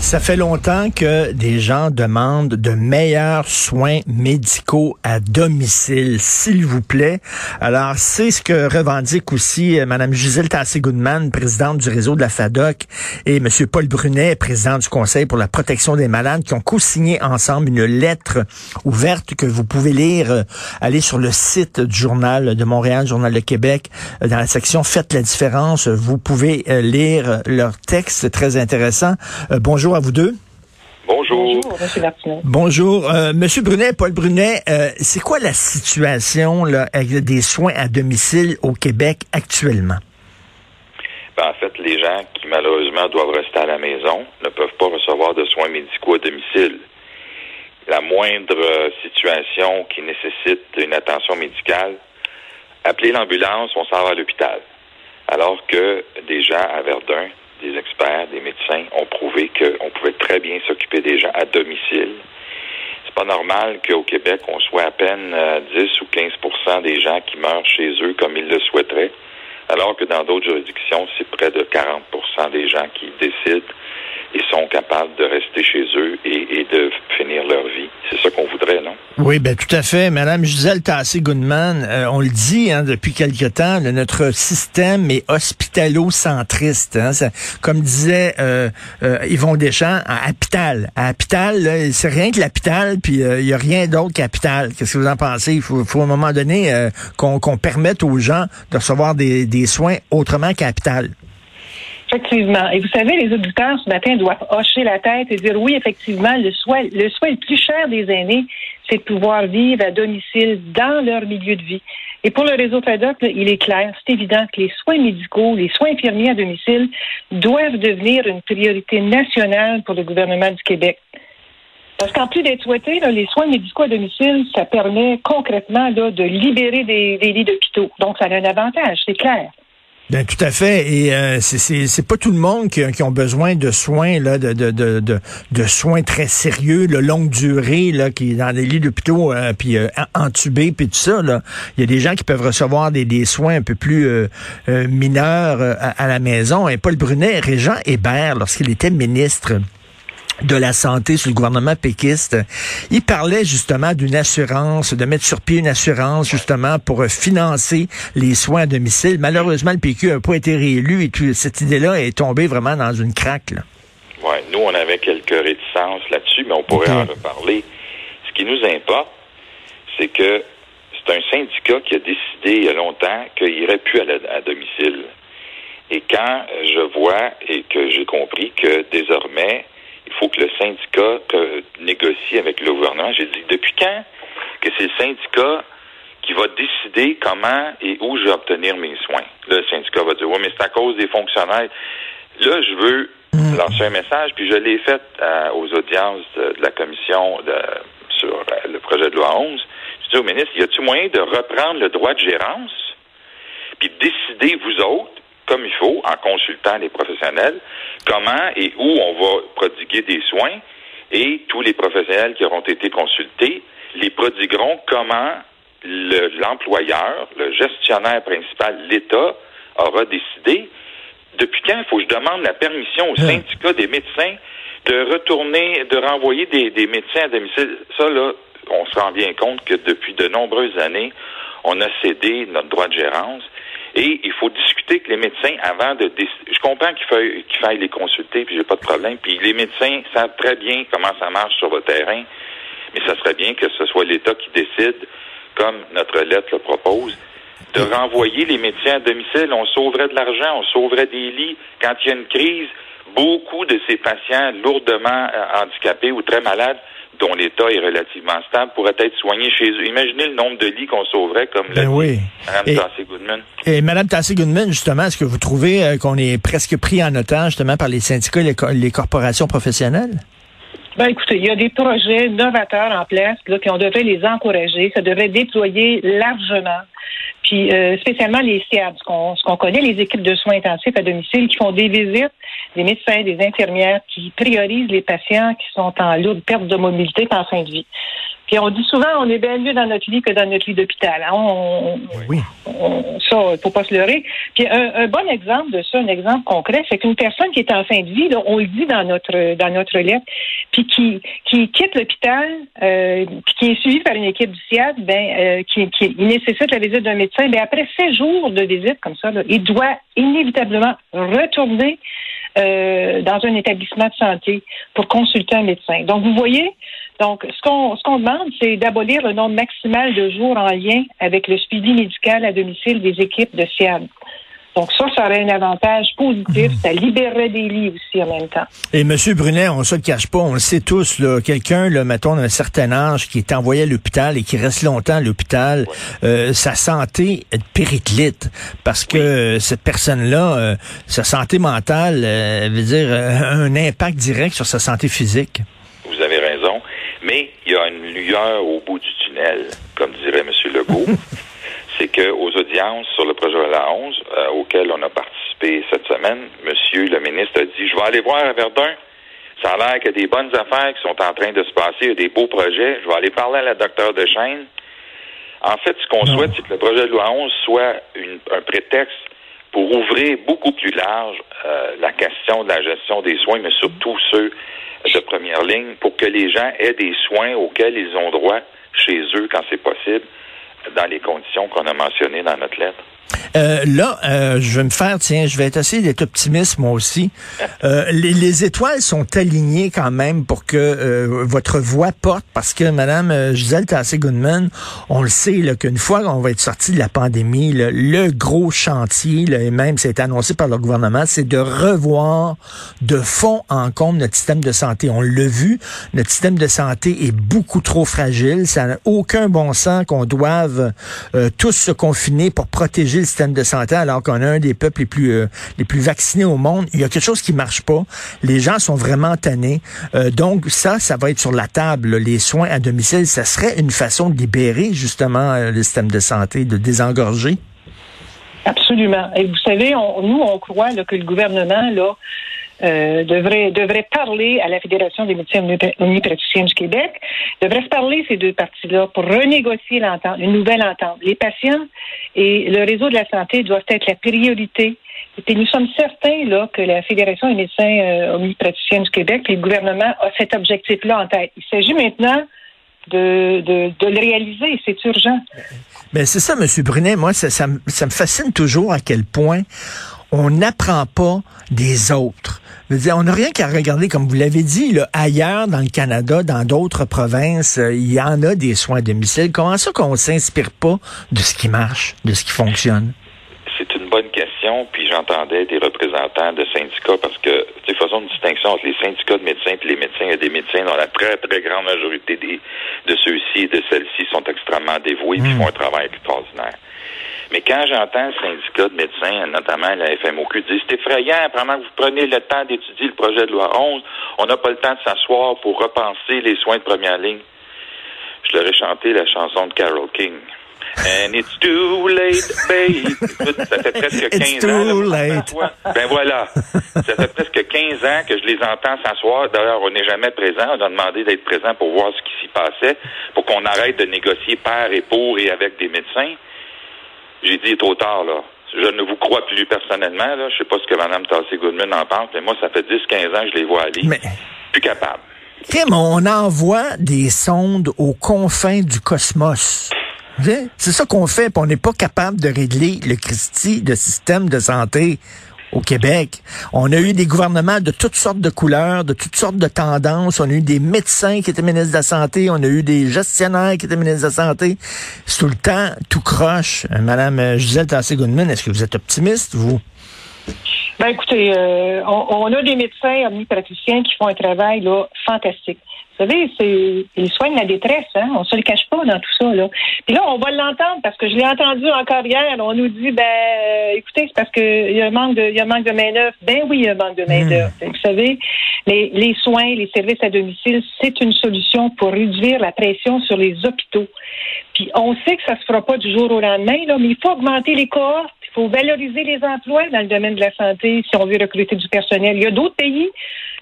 Ça fait longtemps que des gens demandent de meilleurs soins médicaux à domicile, s'il vous plaît. Alors, c'est ce que revendique aussi euh, Mme Gisèle Tassé-Goodman, présidente du réseau de la FADOC, et M. Paul Brunet, président du Conseil pour la protection des malades, qui ont co-signé ensemble une lettre ouverte que vous pouvez lire. Euh, aller sur le site du Journal de Montréal, Journal de Québec, euh, dans la section Faites la différence. Vous pouvez lire leur texte très intéressant. bonjour à vous deux. Bonjour. Bonjour, Bonjour. Euh, Monsieur Brunet, Paul Brunet, euh, c'est quoi la situation là, avec des soins à domicile au Québec actuellement? Ben, en fait, les gens qui malheureusement doivent rester à la maison ne peuvent pas recevoir de soins médicaux à domicile. La moindre euh, situation qui nécessite une attention médicale, appelez l'ambulance, on s'en va à l'hôpital. Alors que des gens à Verdun des experts, des médecins ont prouvé qu'on pouvait très bien s'occuper des gens à domicile. C'est pas normal qu'au Québec, on soit à peine 10 euh, ou 15% des gens qui meurent chez eux comme ils le souhaiteraient, alors que dans d'autres juridictions, c'est près de 40% des gens qui décident et sont capables de rester chez eux et, de finir leur vie. C'est ça qu'on voudrait, non? Oui, ben tout à fait. Madame Gisèle Tassé-Goodman, euh, on le dit hein, depuis quelque temps, notre système est hospitalo-centriste. Hein, comme disait euh, euh, Yvon Deschamps, à Hapital. À Hapital, c'est rien que l'hôpital, puis euh, il n'y a rien d'autre qu'Hapital. Qu'est-ce que vous en pensez? Il faut, faut à un moment donné qu'on permette aux gens de recevoir des, des soins autrement qu'à Hapital. Effectivement. Et vous savez, les auditeurs ce matin doivent hocher la tête et dire oui, effectivement, le soin, le le plus cher des aînés, c'est de pouvoir vivre à domicile dans leur milieu de vie. Et pour le réseau FADOC, il est clair, c'est évident que les soins médicaux, les soins infirmiers à domicile doivent devenir une priorité nationale pour le gouvernement du Québec. Parce qu'en plus d'être souhaité, les soins médicaux à domicile, ça permet concrètement de libérer des lits d'hôpitaux. Donc, ça a un avantage, c'est clair. Ben, tout à fait. Et euh, c'est pas tout le monde qui, qui ont besoin de soins, là, de, soins très sérieux, de longue durée, là, qui est dans des lits d'hôpitaux, euh, puis euh, entubés, puis tout ça. Là. Il y a des gens qui peuvent recevoir des, soins un peu plus euh, mineurs à, à, la maison. Et Paul Brunet, Régent Hébert, lorsqu'il était ministre, de la santé sur le gouvernement péquiste. Il parlait justement d'une assurance, de mettre sur pied une assurance justement pour financer les soins à domicile. Malheureusement, le PQ n'a pas été réélu et cette idée-là est tombée vraiment dans une craque. Oui, nous, on avait quelques réticences là-dessus, mais on pourrait en reparler. Ce qui nous importe, c'est que c'est un syndicat qui a décidé il y a longtemps qu'il irait plus à, à domicile. Et quand je vois et que j'ai compris que désormais, il faut que le syndicat négocie avec le gouvernement. J'ai dit, depuis quand que c'est le syndicat qui va décider comment et où je vais obtenir mes soins? le syndicat va dire, oui, mais c'est à cause des fonctionnaires. Là, je veux hmm. lancer un message, puis je l'ai fait euh, aux audiences de, la commission sur euh, le projet de loi 11. Je dis au ministre, y a-t-il moyen de reprendre le droit de gérance, puis décider, vous autres, comme il faut, en consultant les professionnels, comment et où on va prodiguer des soins et tous les professionnels qui auront été consultés les prodigueront comment l'employeur, le, gestionnaire principal, l'État, aura décidé. Depuis quand il faut que je demande la permission au hein. syndicat des médecins de retourner, de renvoyer des, des médecins à domicile? Ça, là, on se rend bien compte que depuis de nombreuses années, on a cédé notre droit de gérance. Et il faut discuter avec les médecins avant de Je comprends qu'il faille, qu'il faille les consulter, puis j'ai pas de problème. Puis les médecins savent très bien comment ça marche sur le terrain, mais ça serait bien que ce soit l'État qui décide, comme notre lettre le propose, de renvoyer les médecins à domicile. On sauverait de l'argent, on sauverait des lits. Quand il y a une crise, beaucoup de ces patients lourdement euh, handicapés ou très malades dont l'état est relativement stable pourraient être soignés chez eux. Imaginez le nombre de lits qu'on sauverait, comme l'a ben Mme Tassé-Goodman. Et Mme Tassé-Goodman, justement, est-ce que vous trouvez euh, qu'on est presque pris en otage, justement, par les syndicats et les, corporations professionnelles? Ben, écoutez, il y a des projets novateurs en place, là, on devrait les encourager. Ça devrait déployer largement. Puis euh, spécialement les SIAD, ce qu'on connaît, les équipes de soins intensifs à domicile qui font des visites, des médecins, des infirmières qui priorisent les patients qui sont en lourde perte de mobilité en fin de vie. Puis on dit souvent, on est bien mieux dans notre lit que dans notre lit d'hôpital. Hein. On, oui. ça, il faut pas se leurrer. Puis un, bon exemple de ça, un exemple concret, c'est qu'une personne qui est en fin de vie, on le dit dans notre dans notre lettre, puis qui qui quitte l'hôpital, euh, puis qui est suivi par une équipe du SIAD, ben euh, qui, qui nécessite la visite d'un médecin, ben après six jours de visite comme ça, il doit inévitablement retourner euh, dans un établissement de santé pour consulter un médecin. Donc, vous voyez, donc ce qu'on ce qu'on demande, c'est d'abolir le nombre maximal de jours en lien avec le suivi médical à domicile des équipes de SIAD. Donc ça, ça aurait un avantage positif. Ça libérerait des lits aussi en même temps. Et M. Brunet, on se le cache pas, on le sait tous, là, quelqu'un, là, mettons, d'un certain âge, qui est envoyé à l'hôpital et qui reste longtemps à l'hôpital, euh, sa santé périclite. Parce que cette personne-là, euh, sa santé mentale, euh, veut dire, un impact direct sur sa santé physique. Vous avez raison. Mais il y a une lueur au bout du tunnel, comme dirait M. Legault. c'est qu'aux audiences sur le projet de la 11, euh, auquel on a participé cette semaine, Monsieur le ministre a dit, je vais aller voir à Verdun. Ça a l'air qu'il y a des bonnes affaires qui sont en train de se passer, il y a des beaux projets. Je vais aller parler à la docteur de Chêne. En fait, ce qu'on souhaite, c'est que le projet de loi 11 soit un prétexte pour ouvrir beaucoup plus large euh, la question de la gestion des soins, mais surtout ceux de première ligne, pour que les gens aient des soins auxquels ils ont droit chez eux quand c'est possible dans les conditions qu'on a mentionnées dans notre lettre. Euh, là, euh, je vais me faire, tiens, je vais essayer d'être optimiste moi aussi. Euh, les, étoiles sont alignées quand même pour que votre voix porte, parce que Madame Gisèle Tassé-Goodman, on le sait qu'une fois qu'on va être sorti de la pandémie, le gros chantier, et même c'est annoncé par le gouvernement, c'est de revoir de fond en comble notre système de santé. On l'a vu, notre système de santé est beaucoup trop fragile. Ça n'a aucun bon sens qu'on doive tous se confiner pour protéger le système de santé alors qu'on a un des peuples les plus euh, les plus vaccinés au monde. Il y a quelque chose qui marche pas. Les gens sont vraiment tannés. Euh, donc ça, ça va être sur la table. Les soins à domicile, ça serait une façon de libérer justement euh, le système de santé, de désengorger. Absolument. Et vous savez, nous, on croit que le gouvernement, là, euh, devrait, devrait parler à la Fédération des médecins omnipraticiens du Québec, devrait se parler ces deux parties-là pour renégocier l'entente, une nouvelle entente. Les patients et le réseau de la santé doivent être la priorité. Et nous sommes certains là, que la Fédération des médecins euh, omnipraticiens du Québec et le gouvernement a cet objectif-là en tête. Il s'agit maintenant de, de, le réaliser. C'est urgent. Ben c'est ça, M. Brunet. Moi, ça, ça, me fascine toujours à quel point on n'apprend pas des autres. On n'a rien qu'à regarder, comme vous l'avez dit, là, ailleurs dans le Canada, dans d'autres provinces, euh, il y en a des soins à domicile. Comment ça qu'on s'inspire pas de ce qui marche, de ce qui fonctionne? C'est une bonne question, puis j'entendais des représentants de syndicats parce que, tu faisons une distinction entre les syndicats de médecins et les médecins. Il y a des médecins dont la très, très grande majorité des, de ceux-ci et de celles-ci sont extrêmement dévoués et hmm. font un travail extraordinaire. Mais quand j'entends le syndicat de médecins, notamment la FMOQ, dire c'est effrayant, pendant que vous prenez le temps d'étudier le projet de loi 11, on n'a pas le temps de s'asseoir pour repenser les soins de première ligne. Je leur ai chanté la chanson de Carol King. And it's too late, babe. ça fait presque 15 ans. Ben voilà. Ça fait presque 15 ans que je les entends s'asseoir. D'ailleurs, on n'est jamais présent. On a demandé d'être présent pour voir ce qui s'y passait, pour qu'on arrête de négocier par et pour et avec des médecins. J'ai dit trop tard, là. Je ne vous crois plus personnellement, là. Je sais pas ce que Mme Tassé Goodman en pense, mais moi, ça fait 10-15 ans que je les vois aller. Mais... Plus capable. Tim, on envoie des sondes aux confins du cosmos. C'est ça qu'on fait, puis on n'est pas capable de régler le Christie de système de santé au Québec. On a eu des gouvernements de toutes sortes de couleurs, de toutes sortes de tendances. On a eu des médecins qui étaient ministres de la Santé. On a eu des gestionnaires qui étaient ministres de la Santé. Tout le temps tout croche. Euh, Madame euh, Gisèle Tassé-Goodman, est-ce que vous êtes optimiste, vous? Ben écoutez, euh, on, a des médecins omnipraticiens qui font un travail là, fantastique. Vous savez, c'est ils soignent la détresse, hein? On se le cache pas dans tout ça, là. Puis là, on va l'entendre parce que je l'ai entendu encore hier. On nous dit ben euh, écoutez, c'est parce qu'il y a un manque de il y a un manque de main-d'œuvre. Ben oui, il y a un manque de main-d'œuvre. Hmm. Vous savez, les, les soins, les services à domicile, c'est une solution pour réduire la pression sur les hôpitaux. Puis on sait que ça se fera pas du jour au lendemain, là, mais il faut augmenter les cohortes, il faut valoriser les emplois dans le domaine de la santé si on veut recruter du personnel. Il y a d'autres pays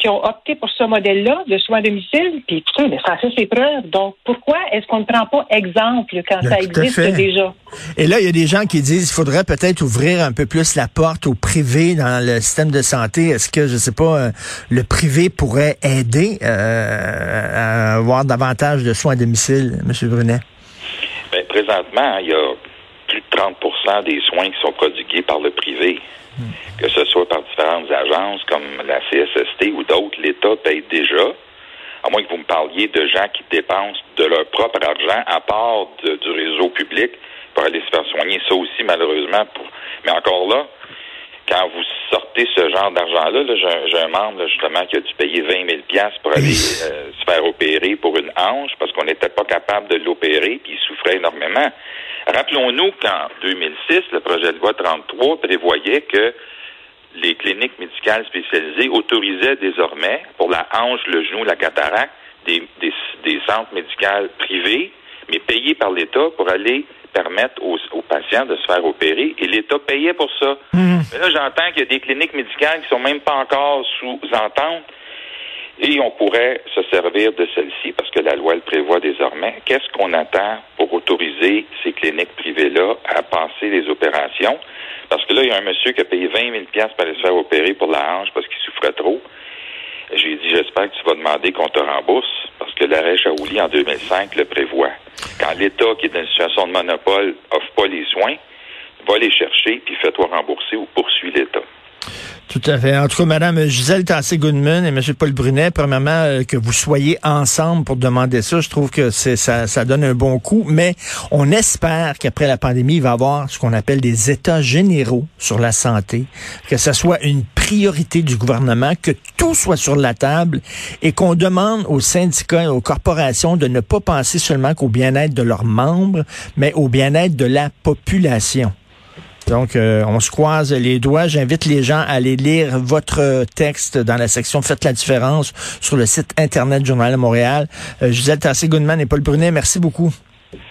qui ont opté pour ce modèle-là de soins à domicile. Puis écoutez, mais ça fait ses preuves. Donc, pourquoi est-ce qu'on ne prend pas exemple quand Ben, ça existe fait. déjà? Et là, il y a des gens qui disent qu'il faudrait peut-être ouvrir un peu plus la porte au privé dans le système de santé. Est-ce que, je sais pas, euh, le privé pourrait aider euh, à avoir davantage de soins à domicile, M. Brunet? Ben, présentement, il y a plus de 30 des soins qui sont prodigués par le privé. Que ce soit par différentes agences comme la CSST ou d'autres, l'État paye déjà. À moins que vous me parliez de gens qui dépensent de leur propre argent à part de- du réseau public pour aller se faire soigner. Ça aussi, malheureusement. Pour... Mais encore là, quand vous sortez ce genre d'argent-là, là, j'ai un- membre là, justement qui a dû payer 20 000 piastres pour aller euh, se faire opérer pour une hanche parce qu'on n'était pas capable de l'opérer puis il souffrait énormément. Rappelons-nous qu'en 2006, le projet de loi 33 prévoyait que les cliniques médicales spécialisées autorisaient désormais pour la hanche, le genou, la cataracte, des, des, des centres médicaux privés, mais payés par l'État pour aller permettre aux, aux patients de se faire opérer. Et l'État payait pour ça. Mais là, j'entends qu'il y a des cliniques médicales qui sont même pas encore sous entente. Et on pourrait se servir de celle-ci parce que la loi le prévoit désormais. Qu'est-ce qu'on attend pour autoriser ces cliniques privées-là à passer les opérations? Parce que là, il y a un monsieur qui a payé 20 000 piastres pour aller se faire opérer pour la hanche parce qu'il souffrait trop. J'ai dit, j'espère que tu vas demander qu'on te rembourse parce que l'arrêt Shaouli en 2005 le prévoit. Quand l'État, qui est dans une situation de monopole, offre pas les soins, va les chercher puis fais-toi rembourser ou poursuis l'État. Tout à fait. En tout cas, Mme Gisèle Tassé-Goodman et M. Paul Brunet, premièrement, euh, que vous soyez ensemble pour demander ça, je trouve que ça, ça donne un bon coup. Mais on espère qu'après la pandémie, il va y avoir ce qu'on appelle des états généraux sur la santé, que ce soit une priorité du gouvernement, que tout soit sur la table et qu'on demande aux syndicats et aux corporations de ne pas penser seulement qu'au bien-être de leurs membres, mais au bien-être de la population. Donc, euh, on se croise les doigts. J'invite les gens à aller lire votre texte dans la section Faites la différence sur le site Internet du Journal de Montréal. Euh, Gisèle Tassé-Goodman et Paul Brunet, merci beaucoup.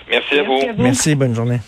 Merci à vous. Merci à vous. Merci, bonne journée.